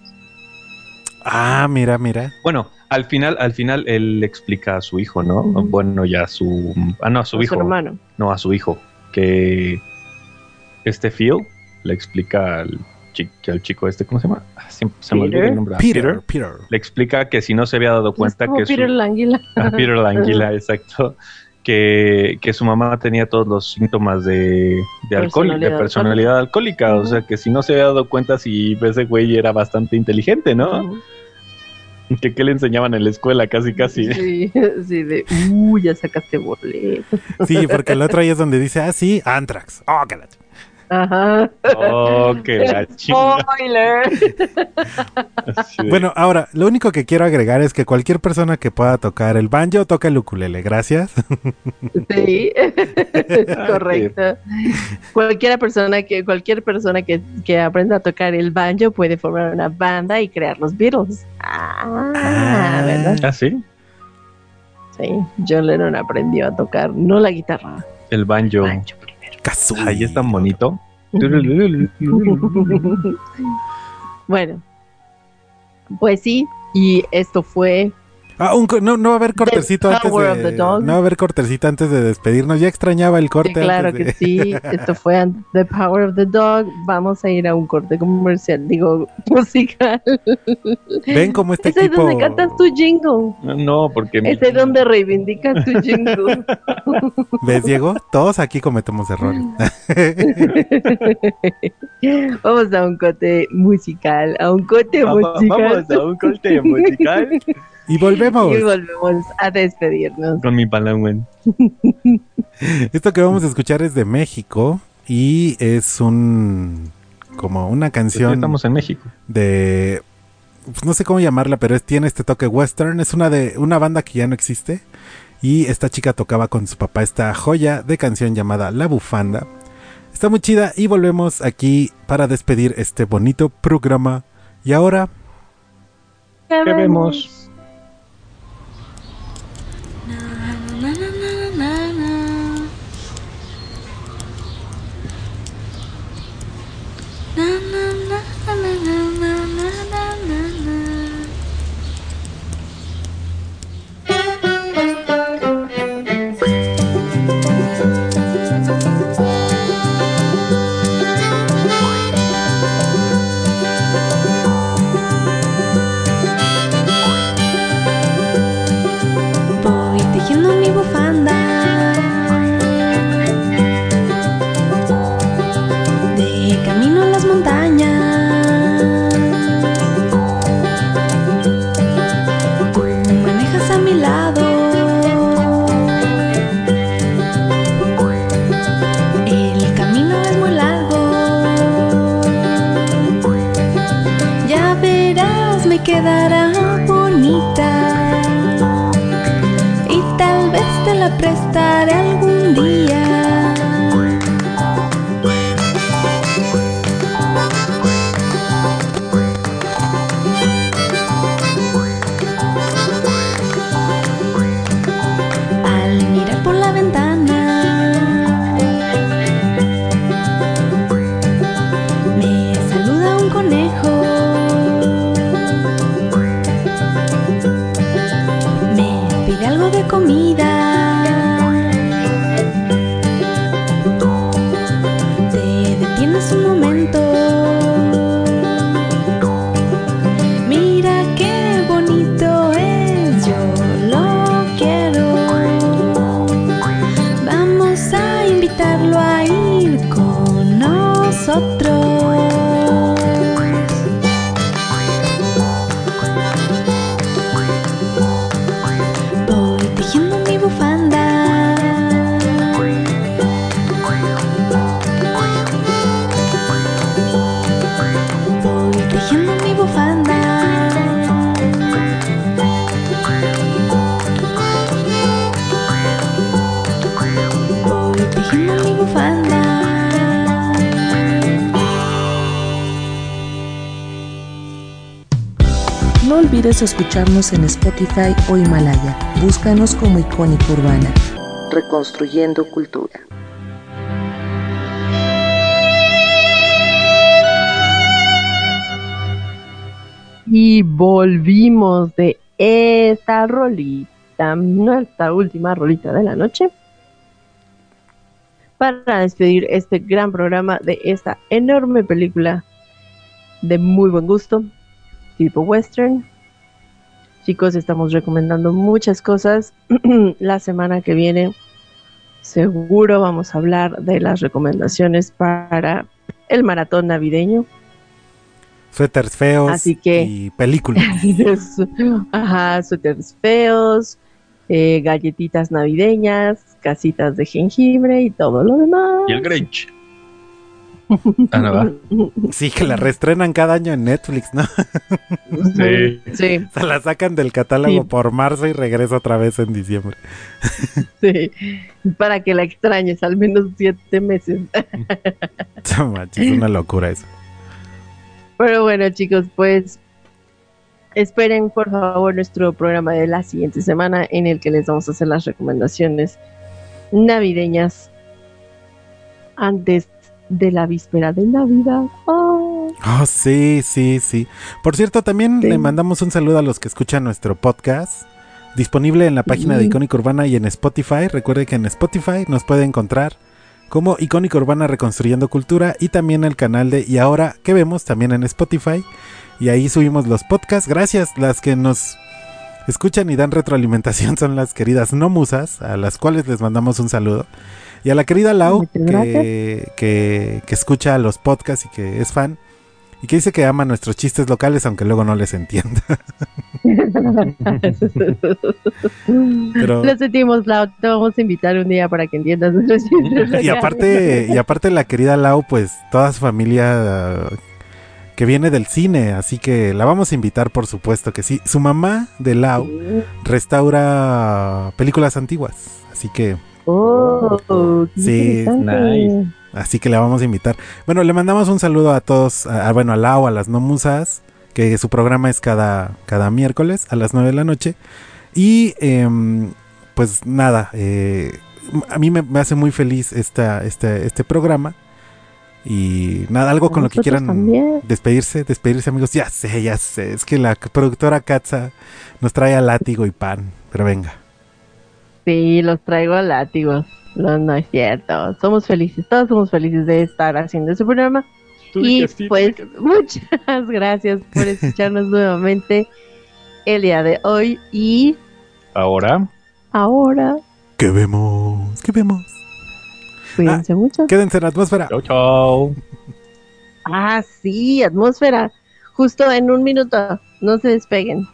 Ah, mira, mira. Bueno, al final, al final él le explica a su hijo, ¿no? Bueno, ya a su, ah no, a su a hijo, hermano. no a su hijo, que este Phil le explica al, al chico este, ¿cómo se llama? Ah, se me Peter. el nombre. Peter, Peter. Le explica que si no se había dado cuenta es que su, Peter Languila. a Peter Languila, exacto, que, que su mamá tenía todos los síntomas de, de alcohol, de Personalidad alcohólica, o sea que si no se había dado cuenta si ese güey era bastante inteligente, ¿no? Que qué le enseñaban en la escuela, casi, casi. Sí, sí, de, uh, ya sacaste boleto. Sí, porque el otro ahí es donde dice, ah, sí, Anthrax. Oh, la Ajá. Oh, que la chingada. Spoiler. Bueno, ahora, lo único que quiero agregar es que cualquier persona que pueda tocar el banjo, toca el ukulele. Gracias. Sí, correcto. Cualquiera persona que, cualquier persona que, que aprenda a tocar el banjo puede formar una banda y crear los Beatles. Ah, ¿verdad? ¿Ah, sí? Sí, John Lennon aprendió a tocar, no la guitarra, El banjo. banjo Casual. Ahí es tan bonito. bueno, pues sí, y esto fue Ah, un no, no va a haber cortecito The antes Power of de. the Dog. No va a haber cortecito antes de despedirnos. Ya extrañaba el corte. Sí, claro antes que de- sí. Esto fue The Power of the Dog. Vamos a ir a un corte comercial, digo, musical. Ven cómo este Ese es equipo. donde cantas tu jingle. No, porque Ese es donde reivindicas tu jingle. ¿Ves, Diego? Todos aquí cometemos errores. Vamos a un corte musical, a un corte musical. Vamos a un corte musical y volvemos. Y volvemos a despedirnos. con mi palangüen. Esto que vamos a escuchar es de México y es un. como una Pues canción estamos en México. de. pues no sé cómo llamarla, pero es- tiene este toque western. Es una de una banda que ya no existe. Y esta chica tocaba con su papá esta joya de canción llamada La Bufanda. Está muy chida y volvemos aquí para despedir este bonito programa. Y ahora, ¿Qué vemos? Prestaré algún Olvides escucharnos en Spotify o Himalaya. Búscanos como Icónica Urbana. Reconstruyendo Cultura. Y volvimos de esta rolita, nuestra última rolita de la noche, para despedir este gran programa de esta enorme película de muy buen gusto, tipo western. Chicos, estamos recomendando muchas cosas. la semana que viene seguro vamos a hablar de las recomendaciones para el maratón navideño. Suéteres feos Así que- y películas. Ajá, suéteres feos, eh, galletitas navideñas, casitas de jengibre y todo lo demás. Y el Grinch. Ah, no, va. Sí, que la reestrenan cada año en Netflix, ¿no? Sí. Sí, Se la sacan del catálogo Sí. por marzo y regresa otra vez en diciembre. sí. Para que la extrañes al menos siete meses. Es una locura eso. Pero bueno, chicos, pues esperen por favor nuestro programa de la siguiente semana en el que les vamos a hacer las recomendaciones navideñas antes de la víspera de Navidad. Oh, Oh, sí, sí, sí. Por cierto, también Sí. le mandamos un saludo a los que escuchan nuestro podcast. Disponible en la página de. Icónica Urbana y en Spotify. Recuerde que en Spotify nos puede encontrar como Icónica Urbana Reconstruyendo Cultura y también el canal de Y ahora que vemos también en Spotify. Y ahí subimos los podcasts. Gracias, las que nos escuchan y dan retroalimentación son las queridas no musas, a las cuales les mandamos un saludo. Y a la querida Lau, que, que, que escucha los podcasts y que es fan. Y que dice que ama nuestros chistes locales, aunque luego no les entienda. Pero- Lo sentimos, Lau. Te vamos a invitar un día para que entiendas nuestros chistes Y aparte, y aparte la querida Lau, pues toda su familia uh, que viene del cine, así que la vamos a invitar, por supuesto que sí. Su mamá de Lau restaura películas antiguas, así que, Oh, qué Sí, nice. así que la vamos a invitar. Bueno, le mandamos un saludo a todos, a, a- bueno, a Lau, a las no musas, que su programa es cada, cada miércoles a las 9 de la noche. Y em, pues nada, eh, a mí me, me hace muy feliz esta, este, este programa. Y nada, algo con lo que quieran también. despedirse, despedirse amigos. Ya sé, ya sé, es que la productora Katza nos trae a látigo y pan, pero venga. Sí, los traigo a látigos. No, no es cierto. Somos felices, todos somos felices de estar haciendo este programa. Y sí, pues muchas gracias por escucharnos nuevamente el día de hoy. Y Ahora, ahora, ¿Qué vemos? ¿Qué vemos? cuídense mucho. Quédense en la atmósfera. chau, chau. Ah, sí, atmósfera. Justo en un minuto. No se despeguen.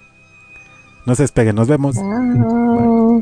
No se despeguen, nos vemos. Chao.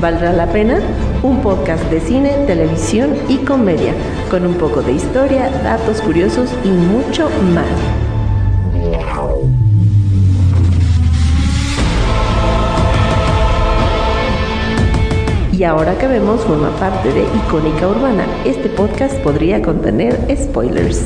¿Valdrá la pena? Un podcast de cine, televisión y comedia, con un poco de historia, datos curiosos y mucho más. Y ahora que vemos forma parte de Icónica Urbana, este podcast podría contener spoilers.